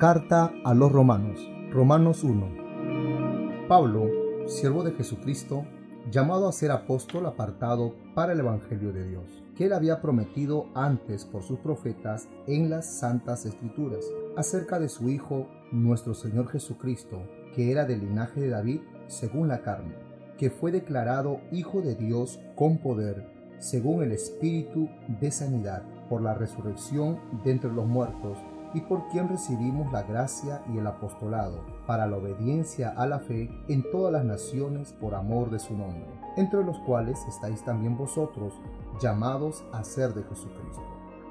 Carta a los Romanos, Romanos 1. Pablo, siervo de Jesucristo, llamado a ser apóstol apartado para el Evangelio de Dios, que él había prometido antes por sus profetas en las santas escrituras, acerca de su Hijo, nuestro Señor Jesucristo, que era del linaje de David según la carne, que fue declarado Hijo de Dios con poder, según el Espíritu de sanidad, por la resurrección de entre los muertos, y por quien recibimos la gracia y el apostolado, para la obediencia a la fe en todas las naciones por amor de su nombre, entre los cuales estáis también vosotros, llamados a ser de Jesucristo.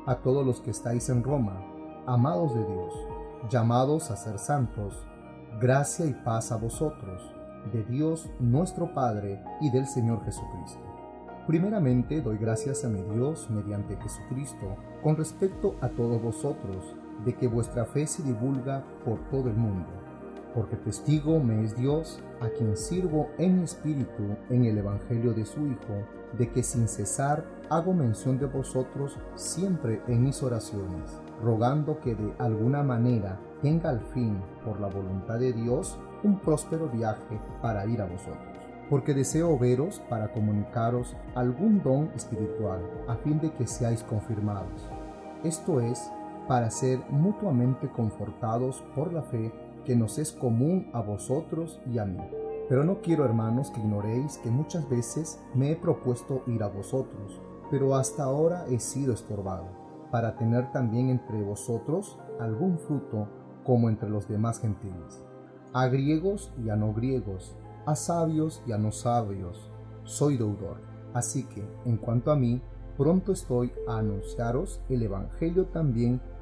A todos los que estáis en Roma, amados de Dios, llamados a ser santos, gracia y paz a vosotros, de Dios nuestro Padre y del Señor Jesucristo. Primeramente doy gracias a mi Dios mediante Jesucristo con respecto a todos vosotros, de que vuestra fe se divulga por todo el mundo, porque testigo me es Dios, a quien sirvo en mi espíritu en el Evangelio de su Hijo, de que sin cesar hago mención de vosotros siempre en mis oraciones, rogando que de alguna manera tenga al fin, por la voluntad de Dios, un próspero viaje para ir a vosotros. Porque deseo veros para comunicaros algún don espiritual, a fin de que seáis confirmados. Esto es, para ser mutuamente confortados por la fe que nos es común a vosotros y a mí. Pero no quiero, hermanos, que ignoréis que muchas veces me he propuesto ir a vosotros, pero hasta ahora he sido estorbado, para tener también entre vosotros algún fruto como entre los demás gentiles. A griegos y a no griegos, a sabios y a no sabios, soy deudor. Así que, en cuanto a mí, pronto estoy a anunciaros el Evangelio también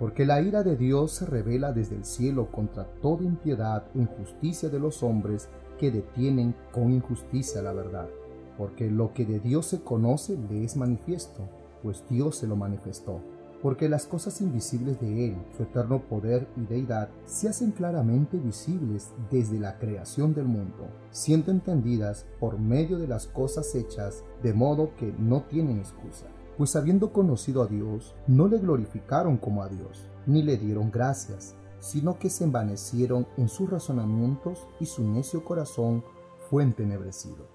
Porque la ira de Dios se revela desde el cielo contra toda impiedad e injusticia de los hombres que detienen con injusticia la verdad. Porque lo que de Dios se conoce le es manifiesto, pues Dios se lo manifestó. Porque las cosas invisibles de Él, su eterno poder y deidad, se hacen claramente visibles desde la creación del mundo, siendo entendidas por medio de las cosas hechas, de modo que no tienen excusa. Pues habiendo conocido a Dios, no le glorificaron como a Dios, ni le dieron gracias, sino que se envanecieron en sus razonamientos y su necio corazón fue entenebrecido.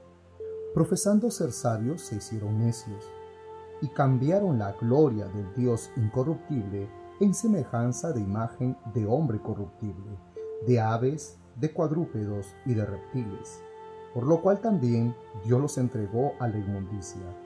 Profesando ser sabios, se hicieron necios y cambiaron la gloria del Dios incorruptible en semejanza de imagen de hombre corruptible, de aves, de cuadrúpedos y de reptiles, por lo cual también Dios los entregó a la inmundicia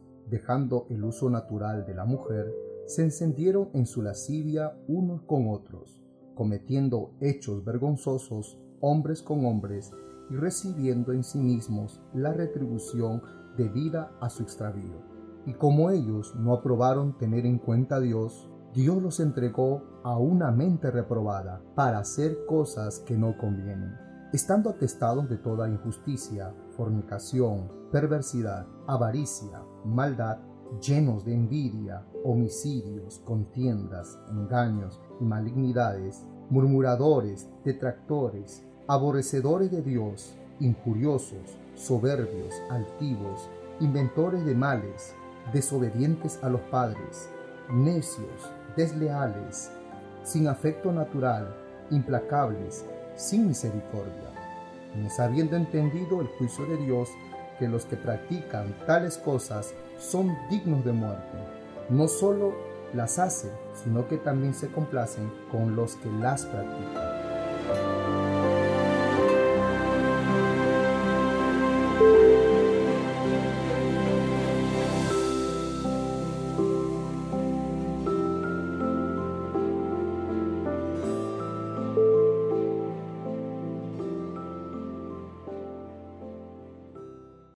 dejando el uso natural de la mujer, se encendieron en su lascivia unos con otros cometiendo hechos vergonzosos hombres con hombres y recibiendo en sí mismos la retribución debida a su extravío. Y como ellos no aprobaron tener en cuenta a Dios, Dios los entregó a una mente reprobada para hacer cosas que no convienen, estando atestados de toda injusticia, fornicación, perversidad, avaricia, maldad, llenos de envidia, homicidios, contiendas, engaños y malignidades, murmuradores, detractores, aborrecedores de Dios, injuriosos, soberbios, altivos, inventores de males, desobedientes a los padres, necios, desleales, sin afecto natural, implacables, sin misericordia, no habiendo entendido el juicio de Dios que los que practican tales cosas son dignos de muerte, no solo las hacen, sino que también se complacen con los que las practican.